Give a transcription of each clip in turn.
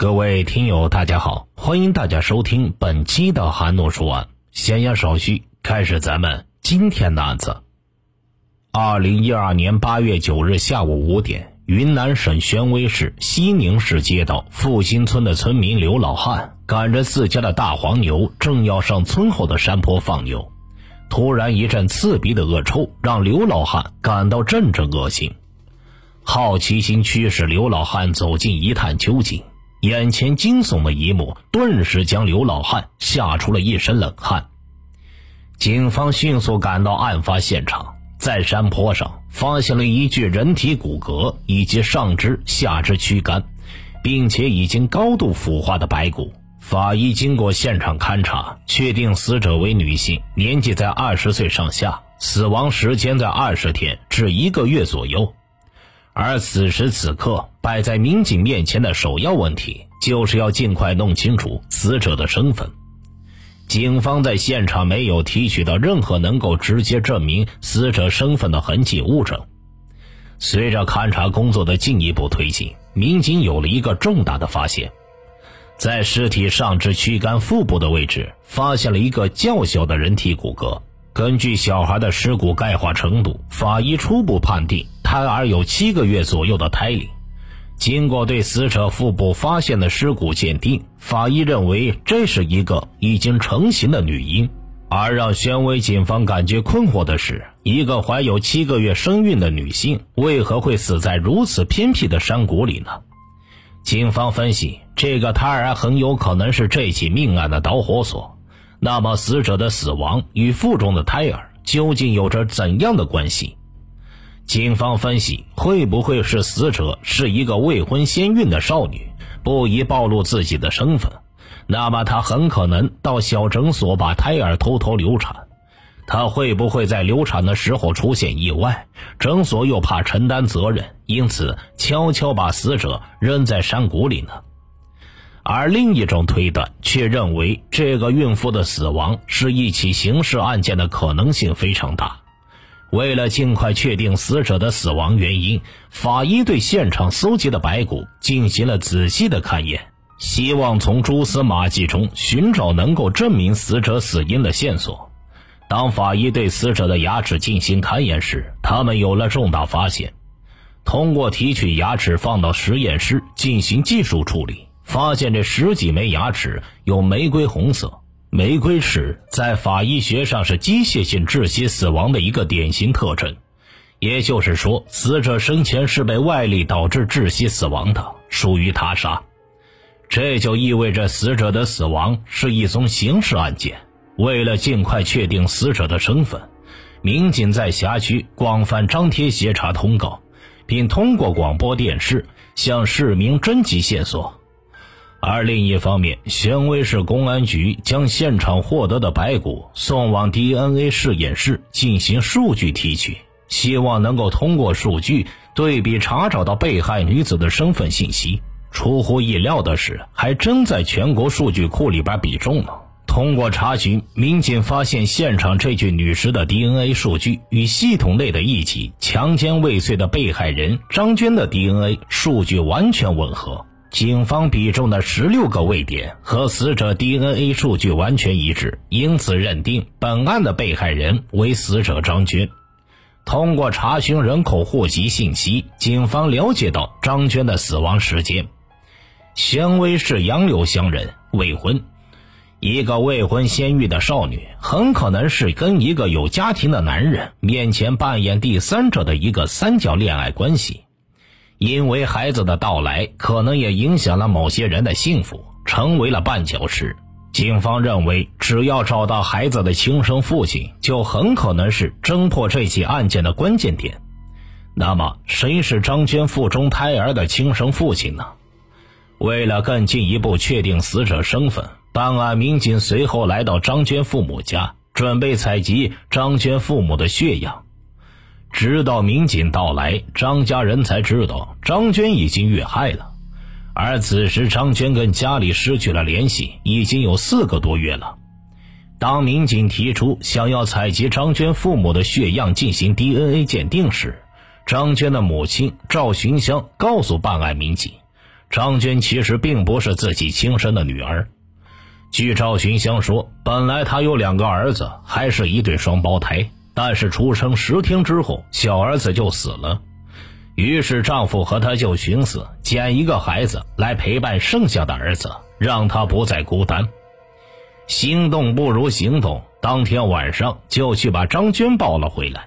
各位听友，大家好，欢迎大家收听本期的韩诺说案。闲言少叙，开始咱们今天的案子。二零一二年八月九日下午五点，云南省宣威市西宁市街道复兴村的村民刘老汉赶着自家的大黄牛，正要上村后的山坡放牛，突然一阵刺鼻的恶臭，让刘老汉感到阵阵恶心。好奇心驱使刘老汉走近一探究竟。眼前惊悚的一幕，顿时将刘老汉吓出了一身冷汗。警方迅速赶到案发现场，在山坡上发现了一具人体骨骼以及上肢、下肢躯干，并且已经高度腐化的白骨。法医经过现场勘查，确定死者为女性，年纪在二十岁上下，死亡时间在二十天至一个月左右。而此时此刻，摆在民警面前的首要问题，就是要尽快弄清楚死者的身份。警方在现场没有提取到任何能够直接证明死者身份的痕迹物证。随着勘查工作的进一步推进，民警有了一个重大的发现：在尸体上肢躯干腹部的位置，发现了一个较小的人体骨骼。根据小孩的尸骨钙化程度，法医初步判定。胎儿有七个月左右的胎龄，经过对死者腹部发现的尸骨鉴定，法医认为这是一个已经成型的女婴。而让宣威警方感觉困惑的是，一个怀有七个月身孕的女性为何会死在如此偏僻的山谷里呢？警方分析，这个胎儿很有可能是这起命案的导火索。那么，死者的死亡与腹中的胎儿究竟有着怎样的关系？警方分析，会不会是死者是一个未婚先孕的少女，不宜暴露自己的身份？那么她很可能到小诊所把胎儿偷偷流产。她会不会在流产的时候出现意外？诊所又怕承担责任，因此悄悄把死者扔在山谷里呢？而另一种推断却认为，这个孕妇的死亡是一起刑事案件的可能性非常大。为了尽快确定死者的死亡原因，法医对现场搜集的白骨进行了仔细的勘验，希望从蛛丝马迹中寻找能够证明死者死因的线索。当法医对死者的牙齿进行勘验时，他们有了重大发现。通过提取牙齿放到实验室进行技术处理，发现这十几枚牙齿有玫瑰红色。玫瑰齿在法医学上是机械性窒息死亡的一个典型特征，也就是说，死者生前是被外力导致窒息死亡的，属于他杀。这就意味着死者的死亡是一宗刑事案件。为了尽快确定死者的身份，民警在辖区广泛张贴协查通告，并通过广播电视向市民征集线索。而另一方面，宣威市公安局将现场获得的白骨送往 DNA 试验室进行数据提取，希望能够通过数据对比查找到被害女子的身份信息。出乎意料的是，还真在全国数据库里边比中了。通过查询，民警发现现场这具女尸的 DNA 数据与系统内的一起强奸未遂的被害人张娟的 DNA 数据完全吻合。警方比中的十六个位点和死者 DNA 数据完全一致，因此认定本案的被害人为死者张娟。通过查询人口户籍信息，警方了解到张娟的死亡时间：宣威市杨柳乡人，未婚。一个未婚先孕的少女，很可能是跟一个有家庭的男人面前扮演第三者的一个三角恋爱关系。因为孩子的到来，可能也影响了某些人的幸福，成为了绊脚石。警方认为，只要找到孩子的亲生父亲，就很可能是侦破这起案件的关键点。那么，谁是张娟腹中胎儿的亲生父亲呢？为了更进一步确定死者身份，办案民警随后来到张娟父母家，准备采集张娟父母的血样。直到民警到来，张家人才知道张娟已经遇害了。而此时，张娟跟家里失去了联系，已经有四个多月了。当民警提出想要采集张娟父母的血样进行 DNA 鉴定时，张娟的母亲赵寻香告诉办案民警，张娟其实并不是自己亲生的女儿。据赵寻香说，本来她有两个儿子，还是一对双胞胎，但是出生十天之后，小儿子就死了。于是丈夫和她就寻思捡一个孩子来陪伴剩下的儿子，让他不再孤单。心动不如行动，当天晚上就去把张娟抱了回来。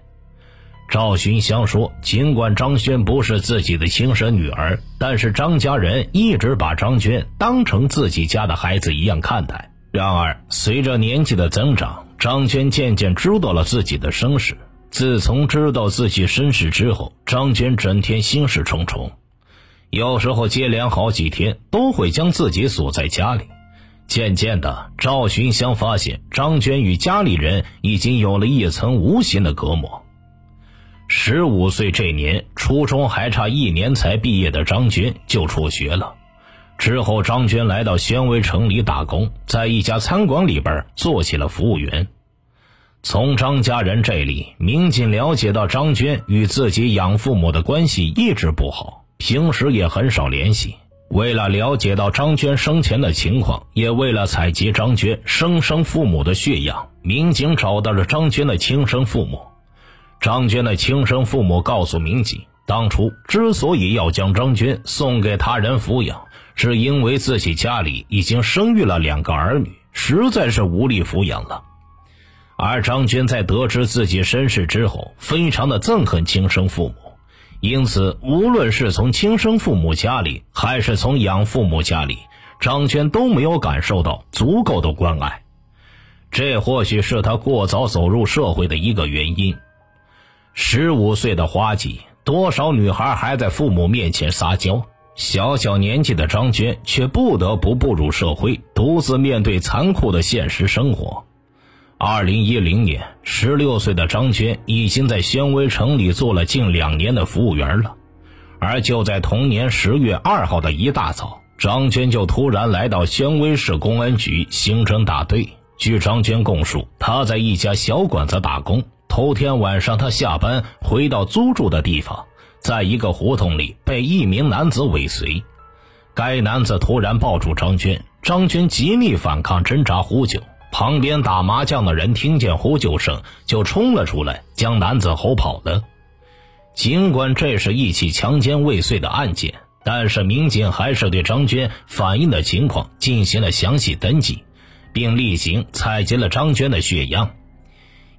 赵寻香说：“尽管张轩不是自己的亲生女儿，但是张家人一直把张娟当成自己家的孩子一样看待。然而，随着年纪的增长，张娟渐渐知道了自己的身世。自从知道自己身世之后，张娟整天心事重重，有时候接连好几天都会将自己锁在家里。渐渐的，赵寻香发现张娟与家里人已经有了一层无形的隔膜。”十五岁这年，初中还差一年才毕业的张娟就辍学了。之后，张娟来到宣威城里打工，在一家餐馆里边做起了服务员。从张家人这里，民警了解到张娟与自己养父母的关系一直不好，平时也很少联系。为了了解到张娟生前的情况，也为了采集张娟生生父母的血样，民警找到了张娟的亲生父母。张娟的亲生父母告诉民警，当初之所以要将张娟送给他人抚养，是因为自己家里已经生育了两个儿女，实在是无力抚养了。而张娟在得知自己身世之后，非常的憎恨亲生父母，因此无论是从亲生父母家里，还是从养父母家里，张娟都没有感受到足够的关爱。这或许是她过早走入社会的一个原因。十五岁的花季，多少女孩还在父母面前撒娇。小小年纪的张娟却不得不步入社会，独自面对残酷的现实生活。二零一零年，十六岁的张娟已经在宣威城里做了近两年的服务员了。而就在同年十月二号的一大早，张娟就突然来到宣威市公安局刑侦大队。据张娟供述，她在一家小馆子打工。头天晚上，她下班回到租住的地方，在一个胡同里被一名男子尾随。该男子突然抱住张娟，张娟极力反抗，挣扎呼救。旁边打麻将的人听见呼救声，就冲了出来，将男子吼跑了。尽管这是一起强奸未遂的案件，但是民警还是对张娟反映的情况进行了详细登记，并例行采集了张娟的血样。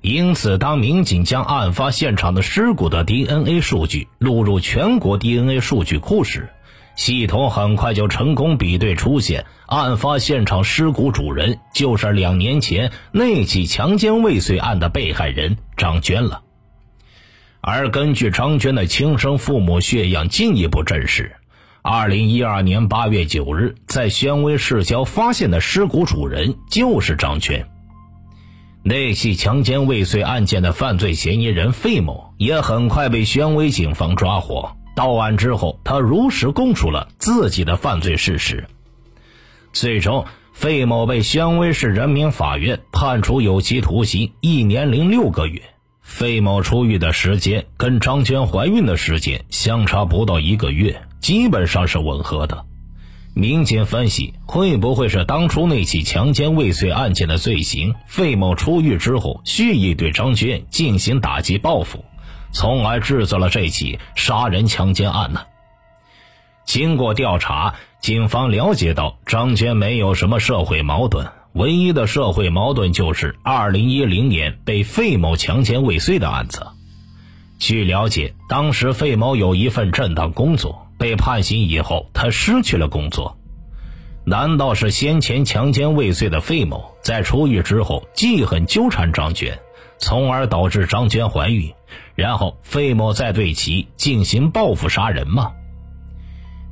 因此，当民警将案发现场的尸骨的 DNA 数据录入全国 DNA 数据库时，系统很快就成功比对出现，案发现场尸骨主人就是两年前那起强奸未遂案的被害人张娟了。而根据张娟的亲生父母血样进一步证实，二零一二年八月九日在宣威市郊发现的尸骨主人就是张娟。那起强奸未遂案件的犯罪嫌疑人费某也很快被宣威警方抓获。到案之后，他如实供述了自己的犯罪事实。最终，费某被宣威市人民法院判处有期徒刑一年零六个月。费某出狱的时间跟张娟怀孕的时间相差不到一个月，基本上是吻合的。民警分析，会不会是当初那起强奸未遂案件的罪行？费某出狱之后，蓄意对张娟进行打击报复，从而制造了这起杀人强奸案呢？经过调查，警方了解到张娟没有什么社会矛盾，唯一的社会矛盾就是2010年被费某强奸未遂的案子。据了解，当时费某有一份正当工作。被判刑以后，他失去了工作。难道是先前强奸未遂的费某在出狱之后记恨纠缠张娟，从而导致张娟怀孕，然后费某再对其进行报复杀人吗？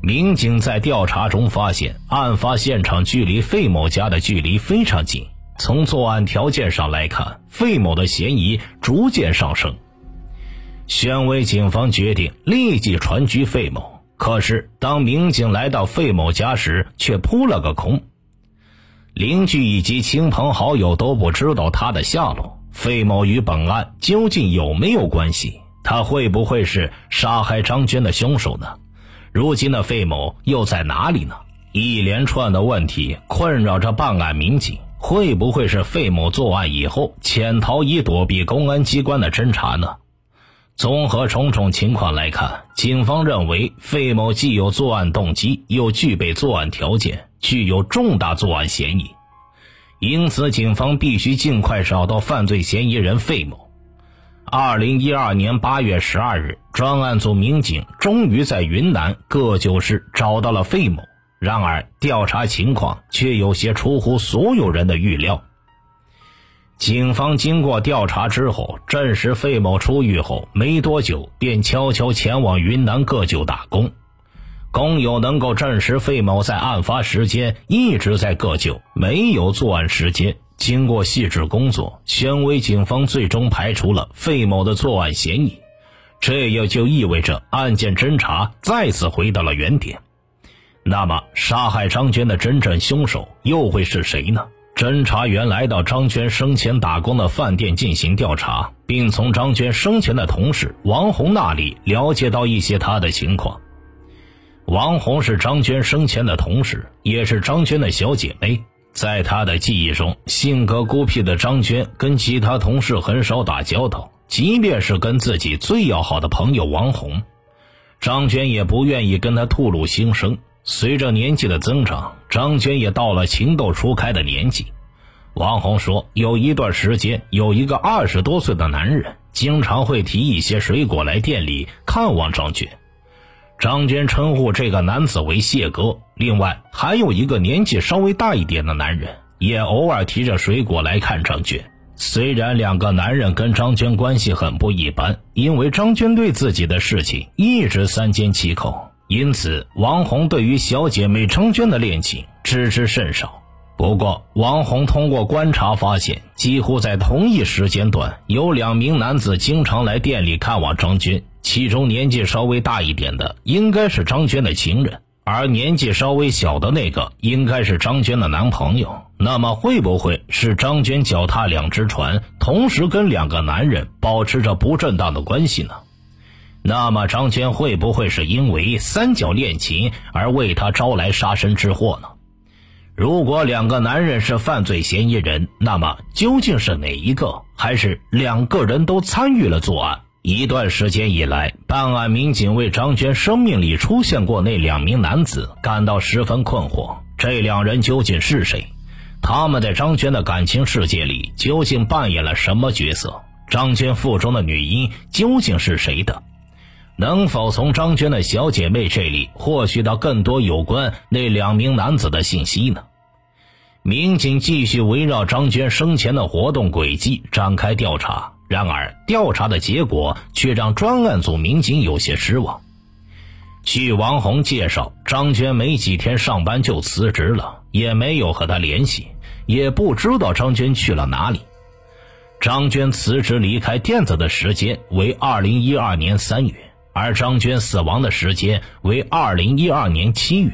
民警在调查中发现，案发现场距离费某家的距离非常近。从作案条件上来看，费某的嫌疑逐渐上升。宣威警方决定立即传居费某。可是，当民警来到费某家时，却扑了个空。邻居以及亲朋好友都不知道他的下落。费某与本案究竟有没有关系？他会不会是杀害张娟的凶手呢？如今的费某又在哪里呢？一连串的问题困扰着办案民警，会不会是费某作案以后潜逃以躲避公安机关的侦查呢？综合种种情况来看，警方认为费某既有作案动机，又具备作案条件，具有重大作案嫌疑，因此警方必须尽快找到犯罪嫌疑人费某。二零一二年八月十二日，专案组民警终于在云南个旧市找到了费某。然而，调查情况却有些出乎所有人的预料。警方经过调查之后，证实费某出狱后没多久便悄悄前往云南个旧打工。工友能够证实费某在案发时间一直在个酒，没有作案时间。经过细致工作，宣威警方最终排除了费某的作案嫌疑。这也就意味着案件侦查再次回到了原点。那么，杀害张娟的真正凶手又会是谁呢？侦查员来到张娟生前打工的饭店进行调查，并从张娟生前的同事王红那里了解到一些她的情况。王红是张娟生前的同事，也是张娟的小姐妹。在她的记忆中，性格孤僻的张娟跟其他同事很少打交道，即便是跟自己最要好的朋友王红，张娟也不愿意跟她吐露心声。随着年纪的增长，张娟也到了情窦初开的年纪。王红说，有一段时间，有一个二十多岁的男人，经常会提一些水果来店里看望张娟。张娟称呼这个男子为谢哥。另外，还有一个年纪稍微大一点的男人，也偶尔提着水果来看张娟。虽然两个男人跟张娟关系很不一般，因为张娟对自己的事情一直三缄其口。因此，王红对于小姐妹张娟的恋情知之甚少。不过，王红通过观察发现，几乎在同一时间段，有两名男子经常来店里看望张娟。其中年纪稍微大一点的，应该是张娟的情人；而年纪稍微小的那个，应该是张娟的男朋友。那么，会不会是张娟脚踏两只船，同时跟两个男人保持着不正当的关系呢？那么张娟会不会是因为三角恋情而为他招来杀身之祸呢？如果两个男人是犯罪嫌疑人，那么究竟是哪一个，还是两个人都参与了作案？一段时间以来，办案民警为张娟生命里出现过那两名男子感到十分困惑。这两人究竟是谁？他们在张娟的感情世界里究竟扮演了什么角色？张娟腹中的女婴究竟是谁的？能否从张娟的小姐妹这里获取到更多有关那两名男子的信息呢？民警继续围绕张娟生前的活动轨迹展开调查，然而调查的结果却让专案组民警有些失望。据王红介绍，张娟没几天上班就辞职了，也没有和他联系，也不知道张娟去了哪里。张娟辞职离开店子的时间为二零一二年三月。而张娟死亡的时间为二零一二年七月，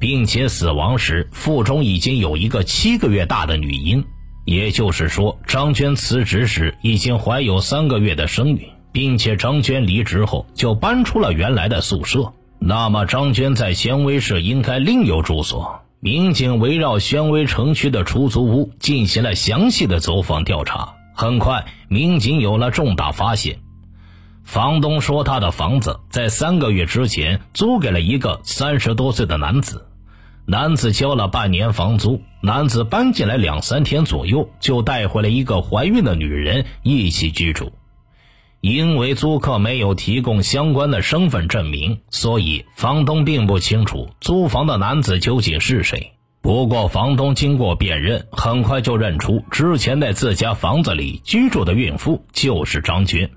并且死亡时腹中已经有一个七个月大的女婴，也就是说，张娟辞职时已经怀有三个月的身孕，并且张娟离职后就搬出了原来的宿舍。那么，张娟在宣威市应该另有住所。民警围绕宣威城区的出租屋进行了详细的走访调查，很快，民警有了重大发现。房东说，他的房子在三个月之前租给了一个三十多岁的男子，男子交了半年房租，男子搬进来两三天左右，就带回了一个怀孕的女人一起居住。因为租客没有提供相关的身份证明，所以房东并不清楚租房的男子究竟是谁。不过，房东经过辨认，很快就认出之前在自家房子里居住的孕妇就是张娟。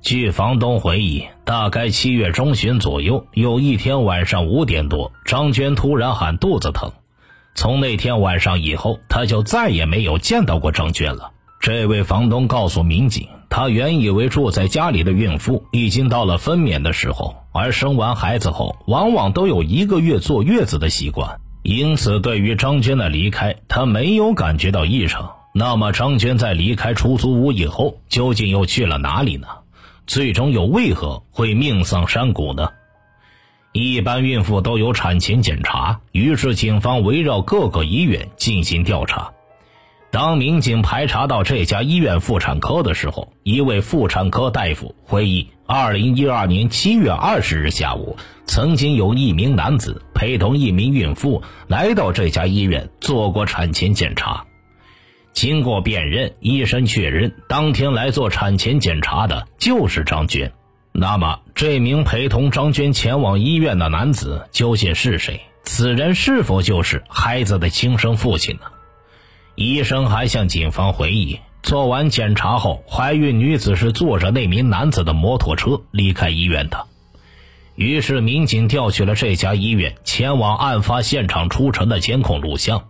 据房东回忆，大概七月中旬左右，有一天晚上五点多，张娟突然喊肚子疼。从那天晚上以后，他就再也没有见到过张娟了。这位房东告诉民警，他原以为住在家里的孕妇已经到了分娩的时候，而生完孩子后往往都有一个月坐月子的习惯，因此对于张娟的离开，他没有感觉到异常。那么，张娟在离开出租屋以后，究竟又去了哪里呢？最终又为何会命丧山谷呢？一般孕妇都有产前检查，于是警方围绕各个医院进行调查。当民警排查到这家医院妇产科的时候，一位妇产科大夫回忆，二零一二年七月二十日下午，曾经有一名男子陪同一名孕妇来到这家医院做过产前检查。经过辨认，医生确认当天来做产前检查的就是张娟。那么，这名陪同张娟前往医院的男子究竟是谁？此人是否就是孩子的亲生父亲呢？医生还向警方回忆，做完检查后，怀孕女子是坐着那名男子的摩托车离开医院的。于是，民警调取了这家医院前往案发现场出城的监控录像。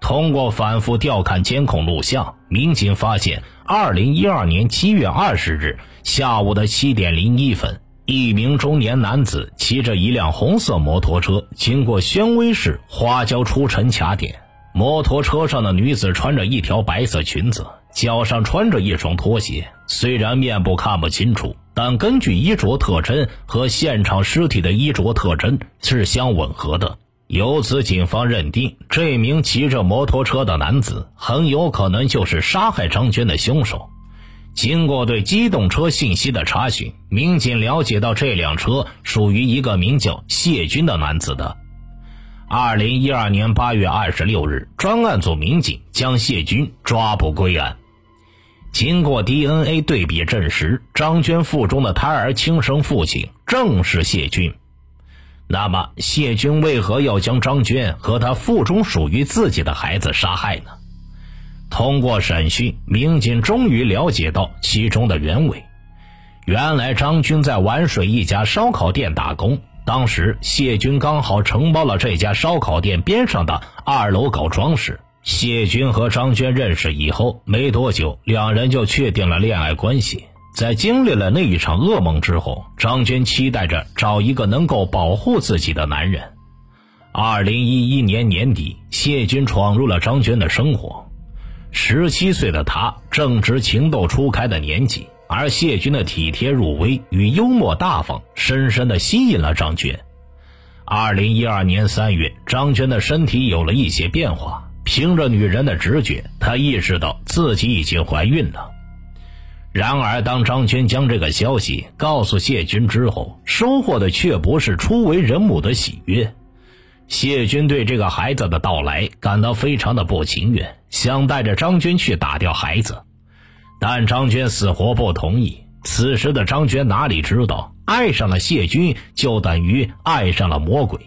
通过反复调看监控录像，民警发现，二零一二年七月二十日下午的七点零一分，一名中年男子骑着一辆红色摩托车经过宣威市花椒出城卡点。摩托车上的女子穿着一条白色裙子，脚上穿着一双拖鞋。虽然面部看不清楚，但根据衣着特征和现场尸体的衣着特征是相吻合的。由此，警方认定这名骑着摩托车的男子很有可能就是杀害张娟的凶手。经过对机动车信息的查询，民警了解到这辆车属于一个名叫谢军的男子的。二零一二年八月二十六日，专案组民警将谢军抓捕归案。经过 DNA 对比证实，张娟腹中的胎儿亲生父亲正是谢军。那么，谢军为何要将张娟和他腹中属于自己的孩子杀害呢？通过审讯，民警终于了解到其中的原委。原来，张军在玩水一家烧烤店打工。当时谢军刚好承包了这家烧烤店边上的二楼搞装饰。谢军和张娟认识以后没多久，两人就确定了恋爱关系。在经历了那一场噩梦之后，张娟期待着找一个能够保护自己的男人。二零一一年年底，谢军闯入了张娟的生活。十七岁的他正值情窦初开的年纪。而谢军的体贴入微与幽默大方，深深的吸引了张娟。二零一二年三月，张娟的身体有了一些变化。凭着女人的直觉，她意识到自己已经怀孕了。然而，当张娟将这个消息告诉谢军之后，收获的却不是初为人母的喜悦。谢军对这个孩子的到来感到非常的不情愿，想带着张娟去打掉孩子。但张娟死活不同意。此时的张娟哪里知道，爱上了谢军就等于爱上了魔鬼。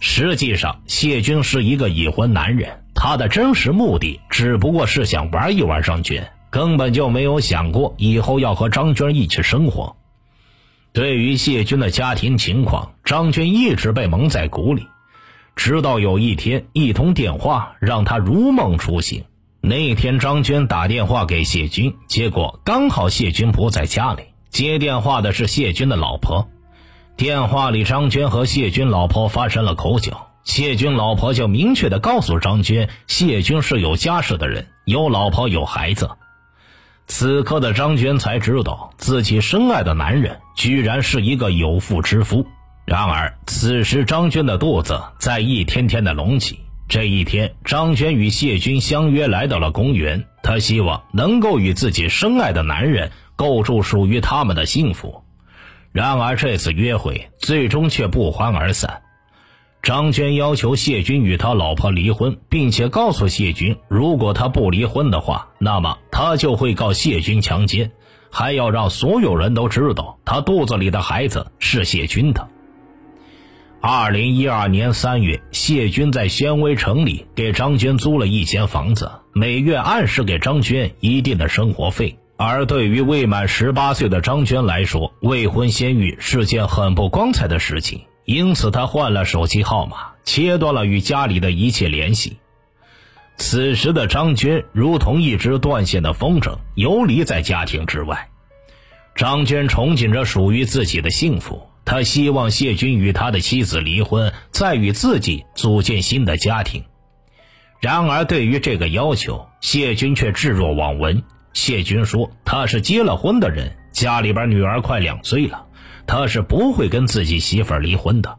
实际上，谢军是一个已婚男人，他的真实目的只不过是想玩一玩张娟，根本就没有想过以后要和张娟一起生活。对于谢军的家庭情况，张娟一直被蒙在鼓里，直到有一天，一通电话让他如梦初醒。那天，张娟打电话给谢军，结果刚好谢军不在家里。接电话的是谢军的老婆。电话里，张娟和谢军老婆发生了口角。谢军老婆就明确的告诉张娟，谢军是有家室的人，有老婆有孩子。此刻的张娟才知道，自己深爱的男人居然是一个有妇之夫。然而，此时张娟的肚子在一天天的隆起。这一天，张娟与谢军相约来到了公园。她希望能够与自己深爱的男人构筑属于他们的幸福。然而，这次约会最终却不欢而散。张娟要求谢军与他老婆离婚，并且告诉谢军，如果他不离婚的话，那么他就会告谢军强奸，还要让所有人都知道他肚子里的孩子是谢军的。二零一二年三月，谢军在宣威城里给张娟租了一间房子，每月按时给张娟一定的生活费。而对于未满十八岁的张娟来说，未婚先孕是件很不光彩的事情，因此他换了手机号码，切断了与家里的一切联系。此时的张娟如同一只断线的风筝，游离在家庭之外。张娟憧憬着属于自己的幸福。她希望谢军与他的妻子离婚，再与自己组建新的家庭。然而，对于这个要求，谢军却置若罔闻。谢军说：“他是结了婚的人，家里边女儿快两岁了，他是不会跟自己媳妇儿离婚的。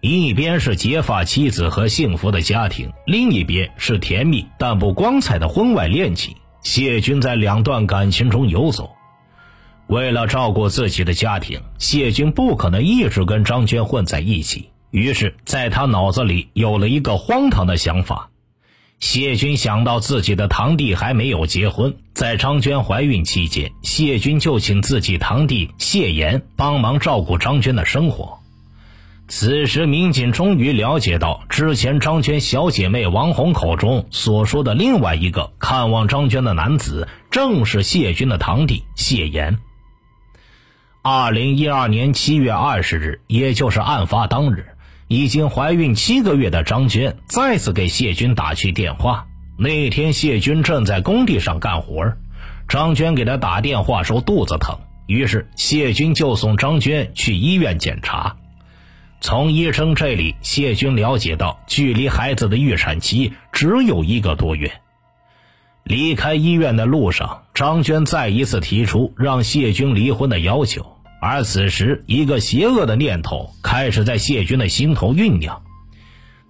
一边是结发妻子和幸福的家庭，另一边是甜蜜但不光彩的婚外恋情。谢军在两段感情中游走，为了照顾自己的家庭，谢军不可能一直跟张娟混在一起。于是，在他脑子里有了一个荒唐的想法。谢军想到自己的堂弟还没有结婚，在张娟怀孕期间，谢军就请自己堂弟谢岩帮忙照顾张娟的生活。此时，民警终于了解到，之前张娟小姐妹王红口中所说的另外一个看望张娟的男子，正是谢军的堂弟谢岩。二零一二年七月二十日，也就是案发当日，已经怀孕七个月的张娟再次给谢军打去电话。那天，谢军正在工地上干活，张娟给他打电话说肚子疼，于是谢军就送张娟去医院检查。从医生这里，谢军了解到，距离孩子的预产期只有一个多月。离开医院的路上，张娟再一次提出让谢军离婚的要求。而此时，一个邪恶的念头开始在谢军的心头酝酿：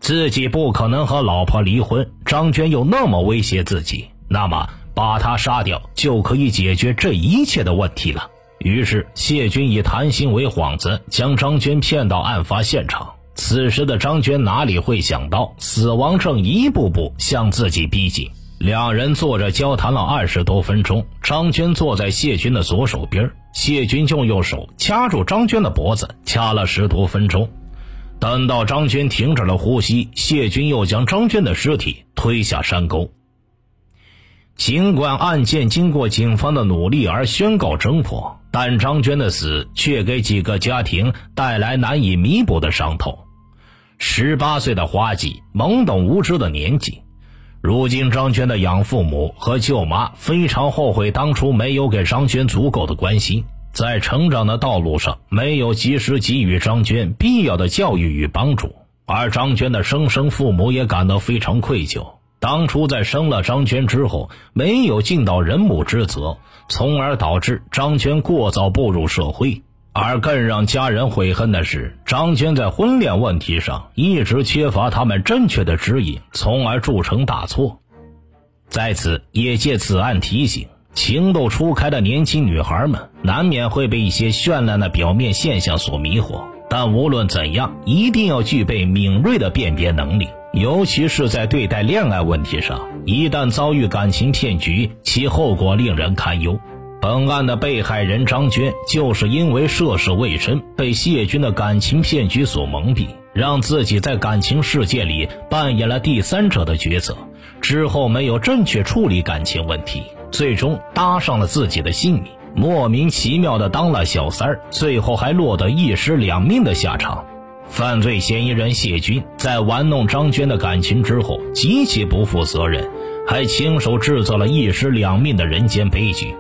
自己不可能和老婆离婚，张娟又那么威胁自己，那么把她杀掉就可以解决这一切的问题了。于是，谢军以谈心为幌子，将张娟骗到案发现场。此时的张娟哪里会想到，死亡正一步步向自己逼近。两人坐着交谈了二十多分钟。张娟坐在谢军的左手边，谢军就用手掐住张娟的脖子，掐了十多分钟。等到张娟停止了呼吸，谢军又将张娟的尸体推下山沟。尽管案件经过警方的努力而宣告侦破。但张娟的死却给几个家庭带来难以弥补的伤痛。十八岁的花季，懵懂无知的年纪，如今张娟的养父母和舅妈非常后悔当初没有给张娟足够的关心，在成长的道路上没有及时给予张娟必要的教育与帮助，而张娟的生身父母也感到非常愧疚。当初在生了张娟之后，没有尽到人母之责，从而导致张娟过早步入社会。而更让家人悔恨的是，张娟在婚恋问题上一直缺乏他们正确的指引，从而铸成大错。在此，也借此案提醒：情窦初开的年轻女孩们，难免会被一些绚烂的表面现象所迷惑。但无论怎样，一定要具备敏锐的辨别能力。尤其是在对待恋爱问题上，一旦遭遇感情骗局，其后果令人堪忧。本案的被害人张娟，就是因为涉世未深，被谢军的感情骗局所蒙蔽，让自己在感情世界里扮演了第三者的角色，之后没有正确处理感情问题，最终搭上了自己的性命，莫名其妙的当了小三儿，最后还落得一尸两命的下场。犯罪嫌疑人谢军在玩弄张娟的感情之后，极其不负责任，还亲手制造了一尸两命的人间悲剧。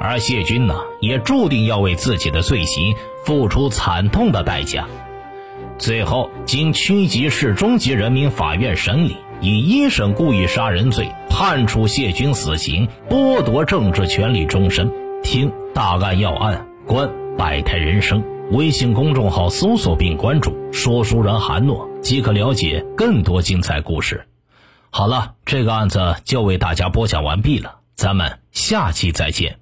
而谢军呢，也注定要为自己的罪行付出惨痛的代价。最后，经区级市中级人民法院审理，以一审故意杀人罪判处谢军死刑，剥夺政治权利终身。听大案要案，观百态人生。微信公众号搜索并关注“说书人韩诺”，即可了解更多精彩故事。好了，这个案子就为大家播讲完毕了，咱们下期再见。